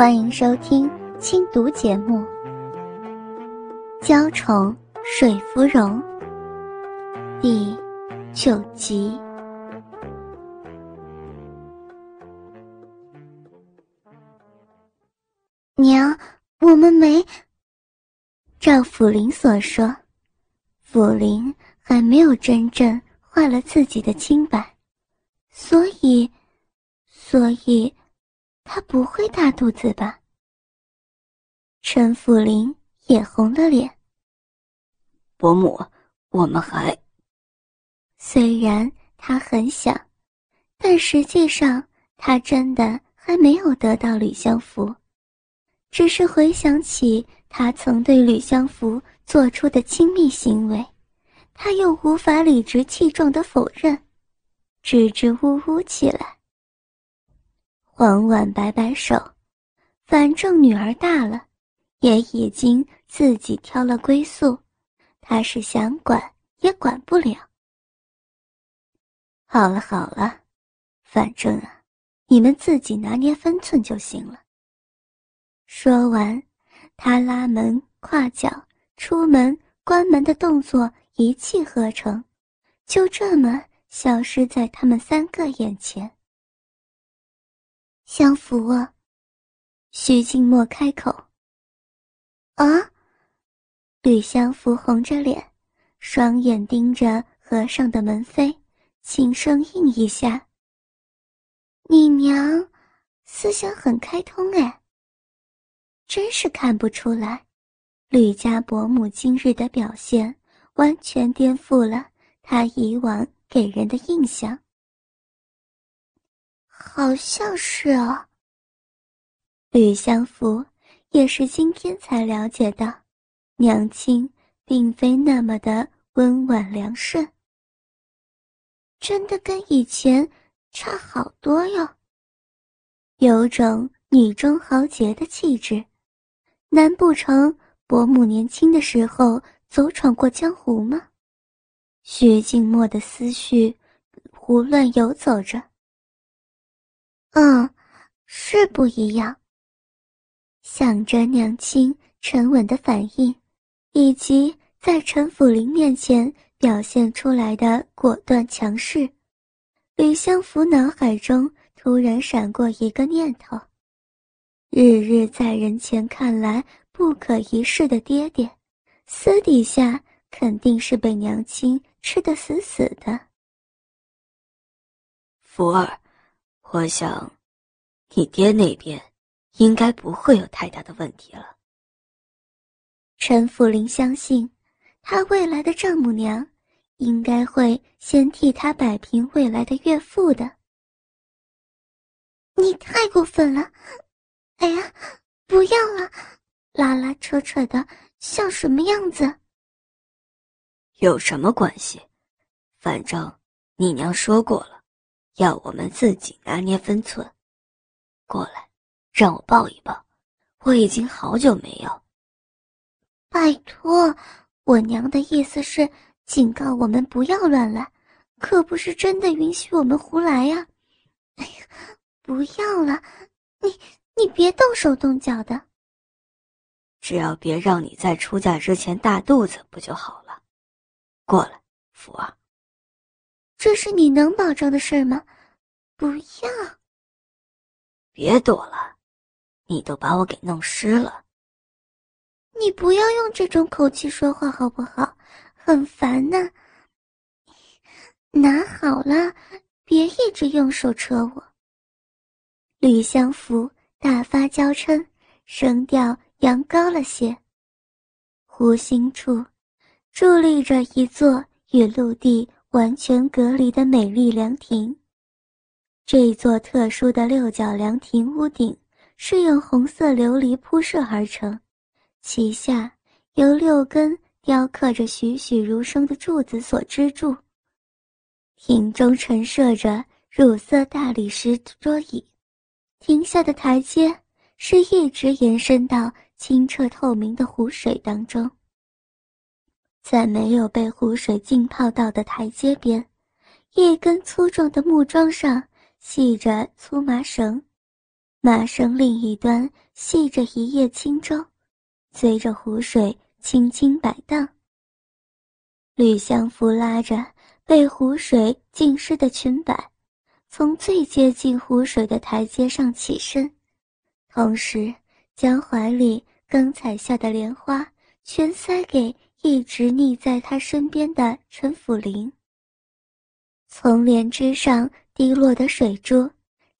欢迎收听轻读节目《娇宠水芙蓉》第九集。娘，我们没。照府林所说，府林还没有真正坏了自己的清白，所以，所以。他不会大肚子吧？陈福林也红了脸。伯母，我们还……虽然他很想，但实际上他真的还没有得到吕相福。只是回想起他曾对吕相福做出的亲密行为，他又无法理直气壮的否认，支支吾吾起来。黄婉摆摆手，反正女儿大了，也已经自己挑了归宿，他是想管也管不了。好了好了，反正啊，你们自己拿捏分寸就行了。说完，他拉门、跨脚、出门、关门的动作一气呵成，就这么消失在他们三个眼前。相福啊，徐静默开口。啊，吕相福红着脸，双眼盯着和尚的门扉，轻声应一下。你娘思想很开通哎。真是看不出来，吕家伯母今日的表现完全颠覆了他以往给人的印象。好像是啊。吕相福也是今天才了解到，娘亲并非那么的温婉良顺，真的跟以前差好多哟。有种女中豪杰的气质，难不成伯母年轻的时候走闯过江湖吗？徐静默的思绪胡乱游走着。嗯，是不一样。想着娘亲沉稳的反应，以及在陈府林面前表现出来的果断强势，吕相福脑海中突然闪过一个念头：日日在人前看来不可一世的爹爹，私底下肯定是被娘亲吃得死死的。福儿。我想，你爹那边应该不会有太大的问题了。陈福林相信，他未来的丈母娘应该会先替他摆平未来的岳父的。你太过分了！哎呀，不要了，拉拉扯扯的像什么样子？有什么关系？反正你娘说过了。要我们自己拿捏分寸，过来，让我抱一抱。我已经好久没有。拜托，我娘的意思是警告我们不要乱来，可不是真的允许我们胡来呀。哎呀，不要了，你你别动手动脚的。只要别让你在出嫁之前大肚子不就好了？过来，福儿。这是你能保证的事吗？不要！别躲了，你都把我给弄湿了。你不要用这种口气说话好不好？很烦呢。拿好了，别一直用手扯我。吕相福大发娇嗔，声调扬高了些。湖心处，伫立着一座与陆地。完全隔离的美丽凉亭。这座特殊的六角凉亭屋顶是用红色琉璃铺设而成，其下由六根雕刻着栩栩如生的柱子所支柱。亭中陈设着乳色大理石桌椅，亭下的台阶是一直延伸到清澈透明的湖水当中。在没有被湖水浸泡到的台阶边，一根粗壮的木桩上系着粗麻绳，麻绳另一端系着一叶轻舟，随着湖水轻轻摆荡。吕相福拉着被湖水浸湿的裙摆，从最接近湖水的台阶上起身，同时将怀里刚采下的莲花全塞给一直腻在他身边的陈府林。从莲枝上滴落的水珠。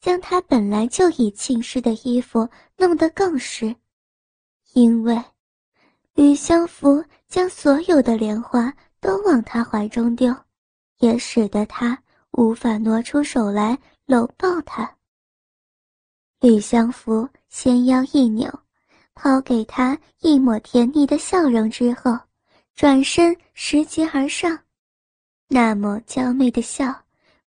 将他本来就已浸湿的衣服弄得更湿，因为吕相福将所有的莲花都往他怀中丢，也使得他无法挪出手来搂抱他。吕相福纤腰一扭，抛给他一抹甜腻的笑容之后，转身拾级而上，那抹娇媚的笑，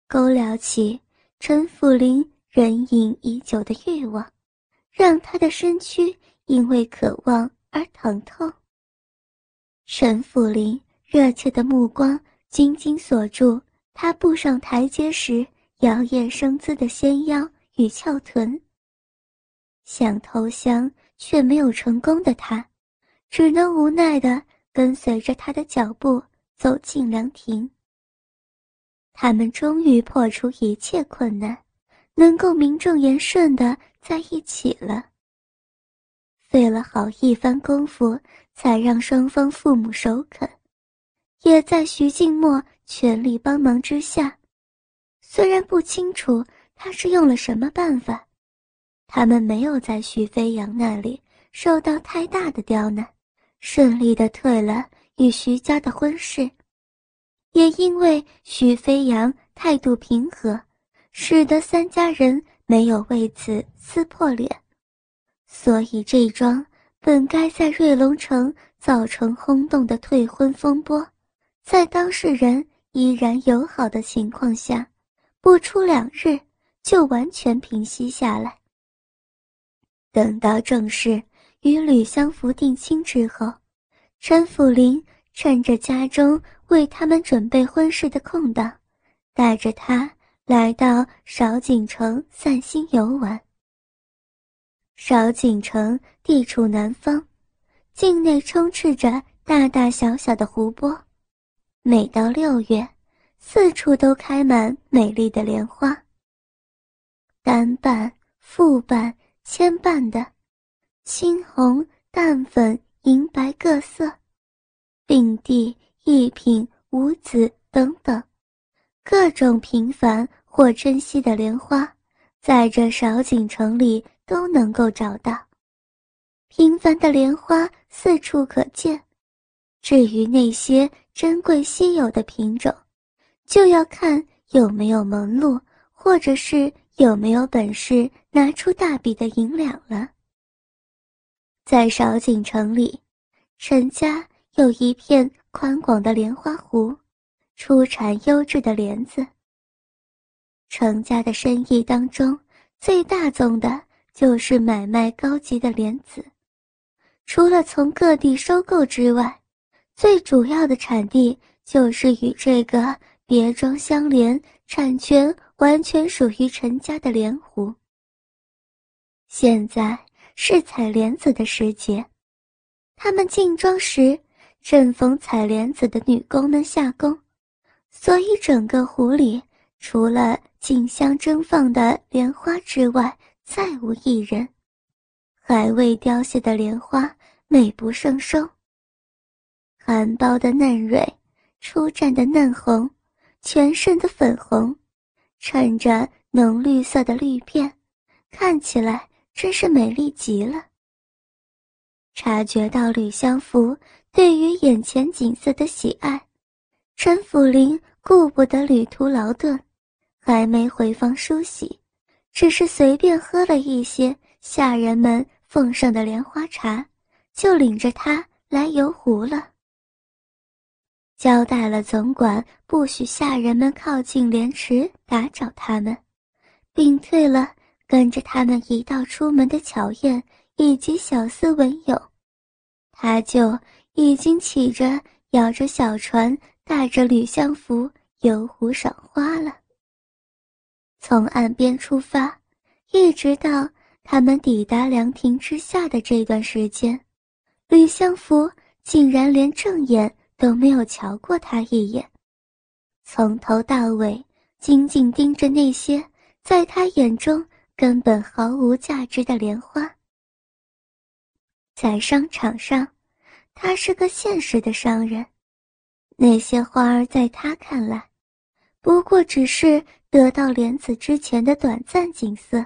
勾撩起陈府林。忍隐已久的欲望，让他的身躯因为渴望而疼痛。陈府林热切的目光紧紧锁住他步上台阶时摇曳生姿的纤腰与翘臀。想投降却没有成功的他，只能无奈的跟随着他的脚步走进凉亭。他们终于破除一切困难。能够名正言顺的在一起了。费了好一番功夫，才让双方父母首肯，也在徐静默全力帮忙之下。虽然不清楚他是用了什么办法，他们没有在徐飞扬那里受到太大的刁难，顺利的退了与徐家的婚事。也因为徐飞扬态度平和。使得三家人没有为此撕破脸，所以这桩本该在瑞龙城造成轰动的退婚风波，在当事人依然友好的情况下，不出两日就完全平息下来。等到正式与吕相福定亲之后，陈府林趁着家中为他们准备婚事的空档，带着他。来到少景城散心游玩。少景城地处南方，境内充斥着大大小小的湖泊，每到六月，四处都开满美丽的莲花。单瓣、复瓣、千瓣的，青红、淡粉、银白各色，并蒂、一品、五子等等。各种平凡或珍稀的莲花，在这少景城里都能够找到。平凡的莲花四处可见，至于那些珍贵稀有的品种，就要看有没有门路，或者是有没有本事拿出大笔的银两了。在少景城里，陈家有一片宽广的莲花湖。出产优质的莲子。程家的生意当中，最大宗的就是买卖高级的莲子。除了从各地收购之外，最主要的产地就是与这个别庄相连、产权完全属于陈家的莲湖。现在是采莲子的时节，他们进庄时，正逢采莲子的女工们下工。所以，整个湖里除了竞相争放的莲花之外，再无一人。还未凋谢的莲花美不胜收，含苞的嫩蕊，初绽的嫩红，全身的粉红，衬着浓绿色的绿片，看起来真是美丽极了。察觉到吕相福对于眼前景色的喜爱。陈府林顾不得旅途劳顿，还没回房梳洗，只是随便喝了一些下人们奉上的莲花茶，就领着他来游湖了。交代了总管不许下人们靠近莲池打搅他们，并退了跟着他们一道出门的巧燕以及小厮文勇，他就已经骑着摇着小船。带着吕相福游湖赏花了。从岸边出发，一直到他们抵达凉亭之下的这段时间，吕相福竟然连正眼都没有瞧过他一眼，从头到尾紧紧盯着那些在他眼中根本毫无价值的莲花。在商场上，他是个现实的商人，那些花儿在他看来，不过只是得到莲子之前的短暂景色。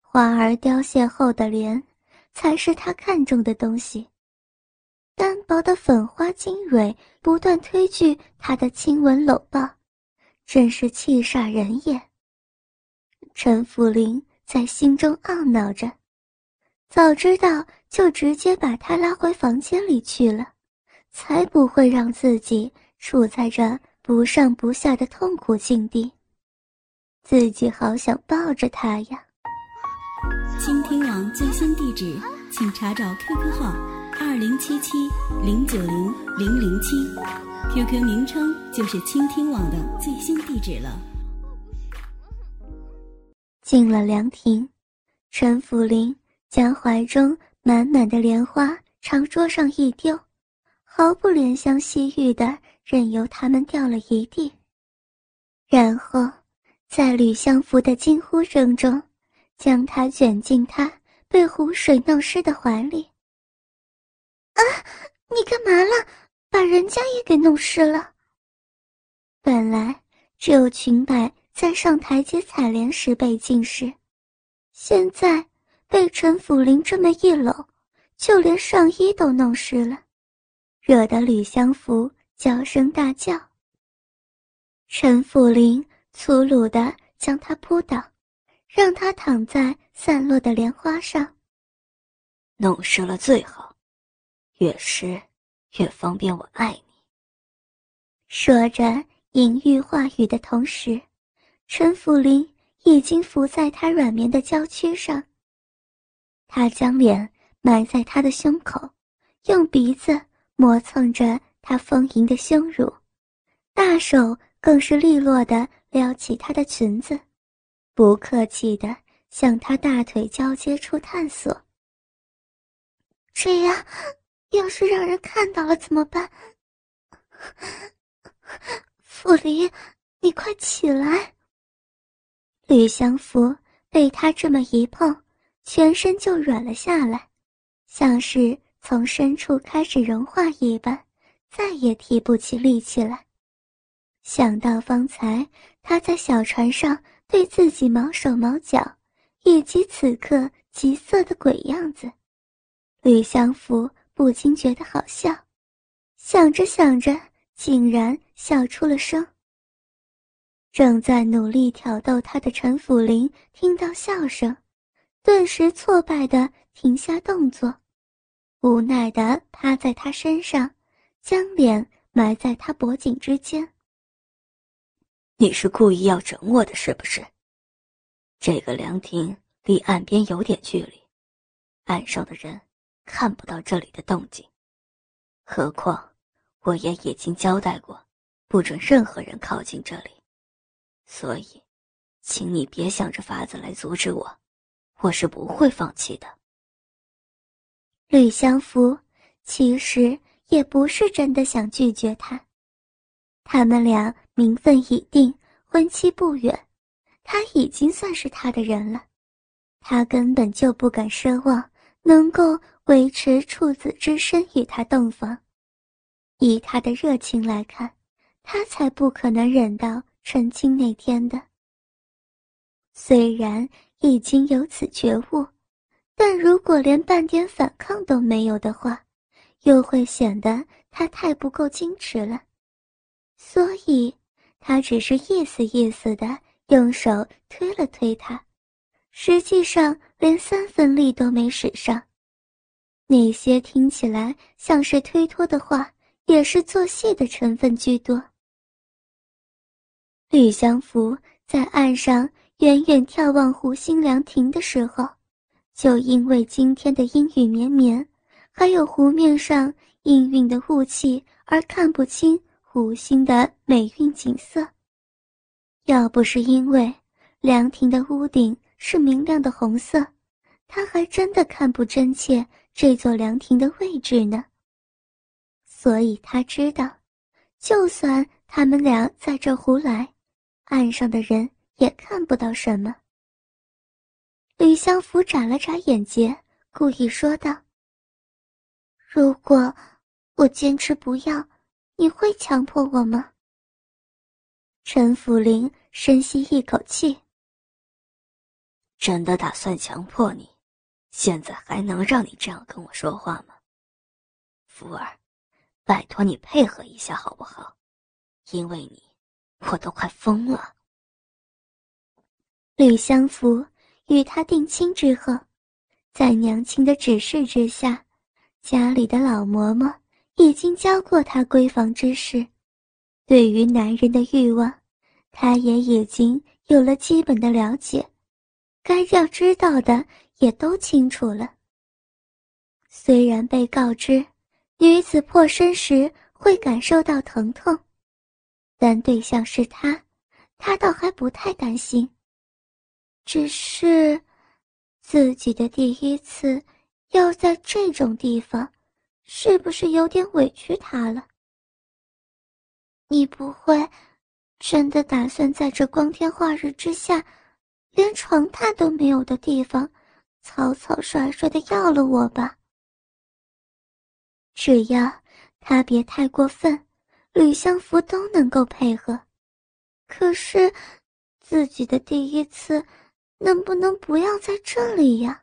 花儿凋谢后的莲，才是他看中的东西。单薄的粉花精蕊不断推拒他的亲吻搂抱，真是气煞人也。陈福林在心中懊恼着，早知道就直接把他拉回房间里去了，才不会让自己处在这不上不下的痛苦境地。自己好想抱着他呀。倾听网最新地址，请查找 QQ 号二零七七零九零零零七，QQ 名称就是倾听网的最新地址了。进了凉亭，陈福林将怀中满满的莲花朝桌上一丢，毫不怜香惜玉的任由它们掉了一地，然后在吕相福的惊呼声中。将他卷进他被湖水弄湿的怀里。啊，你干嘛了？把人家也给弄湿了。本来只有裙摆在上台阶采莲时被浸湿，现在被陈府林这么一搂，就连上衣都弄湿了，惹得吕相福娇声大叫。陈府林粗鲁地将他扑倒。让他躺在散落的莲花上。弄湿了最好，越湿越方便我爱你。说着隐喻话语的同时，陈福林已经伏在他软绵的娇躯上。他将脸埋在他的胸口，用鼻子磨蹭着他丰盈的胸乳，大手更是利落地撩起她的裙子。不客气的向他大腿交接处探索。这样，要是让人看到了怎么办？傅离，你快起来！吕相福被他这么一碰，全身就软了下来，像是从深处开始融化一般，再也提不起力气来。想到方才他在小船上。对自己毛手毛脚，以及此刻急色的鬼样子，吕相福不禁觉得好笑，想着想着，竟然笑出了声。正在努力挑逗他的陈府林听到笑声，顿时挫败的停下动作，无奈的趴在他身上，将脸埋在他脖颈之间。你是故意要整我的，是不是？这个凉亭离岸边有点距离，岸上的人看不到这里的动静。何况我也已经交代过，不准任何人靠近这里。所以，请你别想着法子来阻止我，我是不会放弃的。吕相福其实也不是真的想拒绝他，他们俩。名分已定，婚期不远，他已经算是他的人了。他根本就不敢奢望能够维持处子之身与他洞房。以他的热情来看，他才不可能忍到成亲那天的。虽然已经有此觉悟，但如果连半点反抗都没有的话，又会显得他太不够矜持了。所以。他只是意思意思的用手推了推他，实际上连三分力都没使上。那些听起来像是推脱的话，也是做戏的成分居多。吕相福在岸上远远眺望湖心凉亭的时候，就因为今天的阴雨绵绵，还有湖面上氤氲的雾气而看不清。湖心的美韵景色。要不是因为凉亭的屋顶是明亮的红色，他还真的看不真切这座凉亭的位置呢。所以他知道，就算他们俩在这胡来，岸上的人也看不到什么。吕相福眨了眨眼睫，故意说道：“如果我坚持不要，你会强迫我吗？”陈福林深吸一口气：“真的打算强迫你？现在还能让你这样跟我说话吗？福儿，拜托你配合一下好不好？因为你，我都快疯了。”吕相福。与他定亲之后，在娘亲的指示之下，家里的老嬷嬷已经教过他闺房之事。对于男人的欲望，他也已经有了基本的了解，该要知道的也都清楚了。虽然被告知女子破身时会感受到疼痛，但对象是他，他倒还不太担心。只是，自己的第一次要在这种地方，是不是有点委屈他了？你不会真的打算在这光天化日之下，连床榻都没有的地方，草草率率的要了我吧？只要他别太过分，吕相福都能够配合。可是，自己的第一次。能不能不要在这里呀？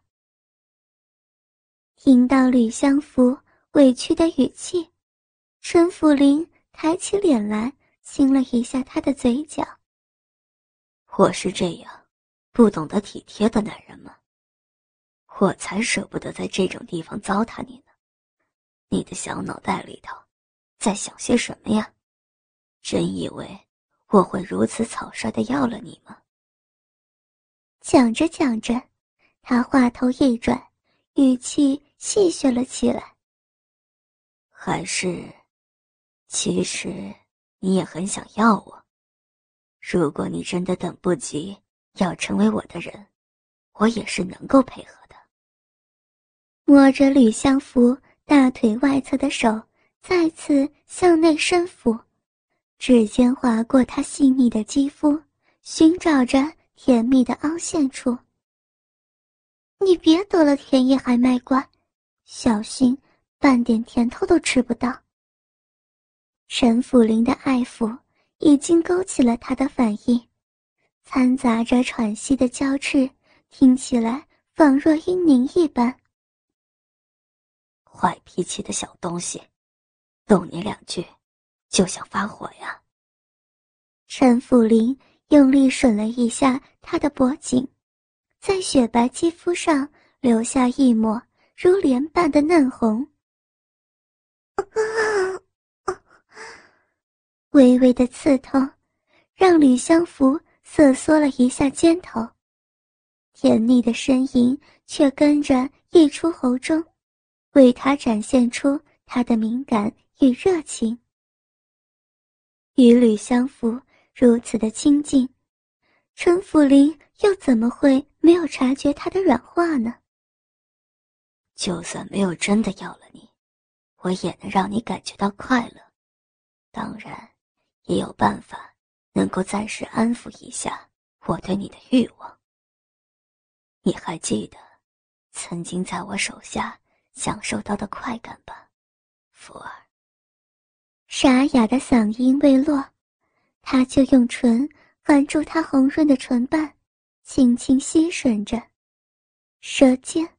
听到吕相福委屈的语气，陈福林抬起脸来，亲了一下他的嘴角。我是这样不懂得体贴的男人吗？我才舍不得在这种地方糟蹋你呢。你的小脑袋里头在想些什么呀？真以为我会如此草率的要了你吗？讲着讲着，他话头一转，语气戏谑了起来。还是，其实你也很想要我。如果你真的等不及要成为我的人，我也是能够配合的。摸着吕相福大腿外侧的手再次向内伸抚，指尖划过他细腻的肌肤，寻找着。甜蜜的凹陷处，你别得了甜叶还卖乖，小心半点甜头都吃不到。陈府林的爱抚已经勾起了他的反应，掺杂着喘息的娇斥，听起来仿若婴灵一般。坏脾气的小东西，逗你两句，就想发火呀？陈福林。用力吮了一下他的脖颈，在雪白肌肤上留下一抹如莲般的嫩红。微微的刺痛，让吕相福瑟缩了一下肩头，甜腻的呻吟却跟着溢出喉中，为他展现出他的敏感与热情。与吕相福。如此的亲近，陈府林又怎么会没有察觉他的软化呢？就算没有真的要了你，我也能让你感觉到快乐。当然，也有办法能够暂时安抚一下我对你的欲望。你还记得曾经在我手下享受到的快感吧，福儿？沙哑的嗓音未落。他就用唇含住她红润的唇瓣，轻轻吸吮着，舌尖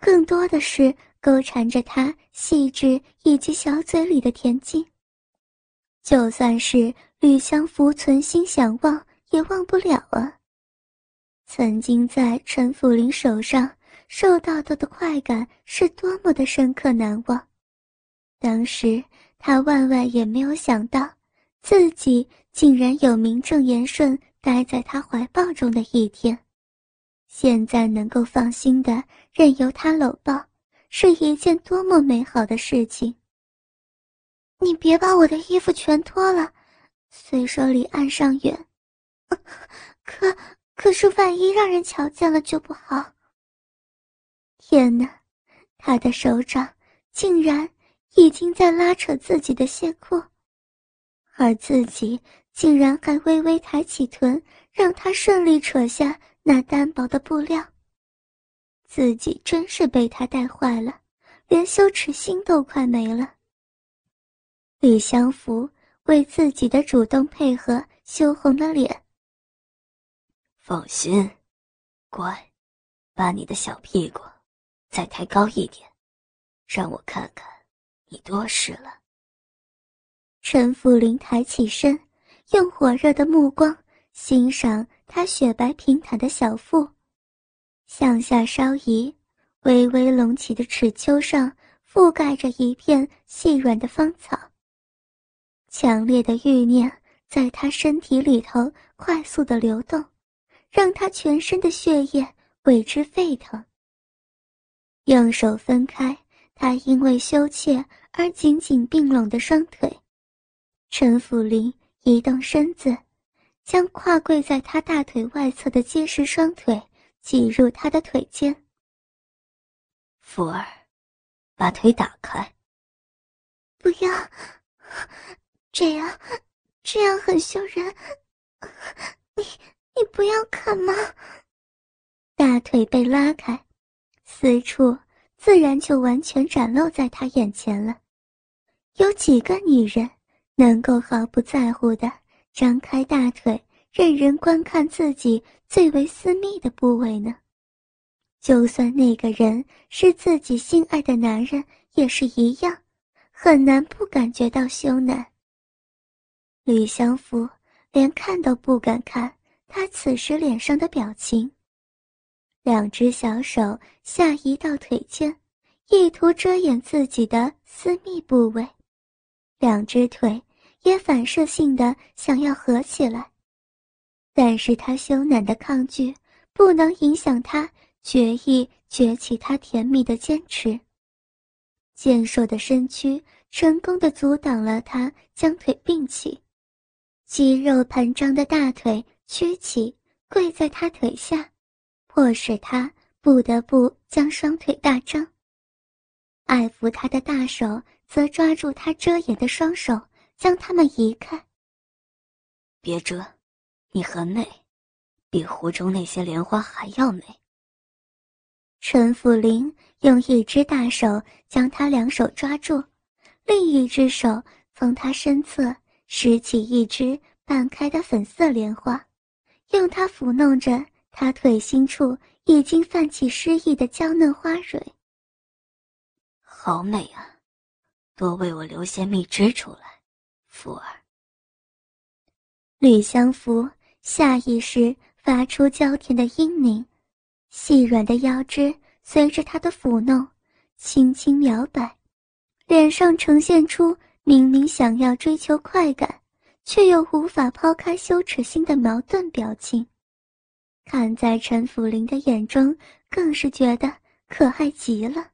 更多的是勾缠着她细致以及小嘴里的甜劲。就算是吕相福存心想忘，也忘不了啊。曾经在陈府林手上受到的的快感是多么的深刻难忘，当时他万万也没有想到。自己竟然有名正言顺待在他怀抱中的一天，现在能够放心的任由他搂抱，是一件多么美好的事情。你别把我的衣服全脱了，虽说离岸上远，可可是万一让人瞧见了就不好。天哪，他的手掌竟然已经在拉扯自己的线裤，而自己竟然还微微抬起臀，让他顺利扯下那单薄的布料。自己真是被他带坏了，连羞耻心都快没了。李祥福为自己的主动配合羞红了脸。放心，乖，把你的小屁股再抬高一点，让我看看你多事了。陈福林抬起身，用火热的目光欣赏他雪白平坦的小腹，向下稍移，微微隆起的齿丘上覆盖着一片细软的芳草。强烈的欲念在他身体里头快速的流动，让他全身的血液为之沸腾。用手分开他因为羞怯而紧紧并拢的双腿，陈福林移动身子，将跨跪在他大腿外侧的结实双腿挤入他的腿间。福儿，把腿打开。不要。这样，这样很羞人。你，你不要看吗？大腿被拉开，四处自然就完全展露在他眼前了。有几个女人能够毫不在乎的张开大腿，任人观看自己最为私密的部位呢？就算那个人是自己心爱的男人，也是一样，很难不感觉到羞赧。吕相福连看都不敢看他此时脸上的表情。两只小手下移到腿间，意图遮掩自己的私密部位；两只腿也反射性的想要合起来，但是他羞赧的抗拒不能影响他决意崛起他甜蜜的坚持。健硕的身躯成功的阻挡了他将腿并起。肌肉膨胀的大腿屈起，跪在他腿下，迫使他不得不将双腿大张。爱抚他的大手则抓住他遮掩的双手，将他们移开。别遮，你很美，比湖中那些莲花还要美。陈福林用一只大手将他两手抓住，另一只手从他身侧。拾起一只半开的粉色莲花，用它抚弄着他腿心处已经泛起诗意的娇嫩花蕊。好美啊！多为我留些蜜汁出来，福儿。吕相福下意识发出娇甜的嘤咛，细软的腰肢随着他的抚弄轻轻摇摆，脸上呈现出。明明想要追求快感，却又无法抛开羞耻心的矛盾表情，看在陈福林的眼中，更是觉得可爱极了。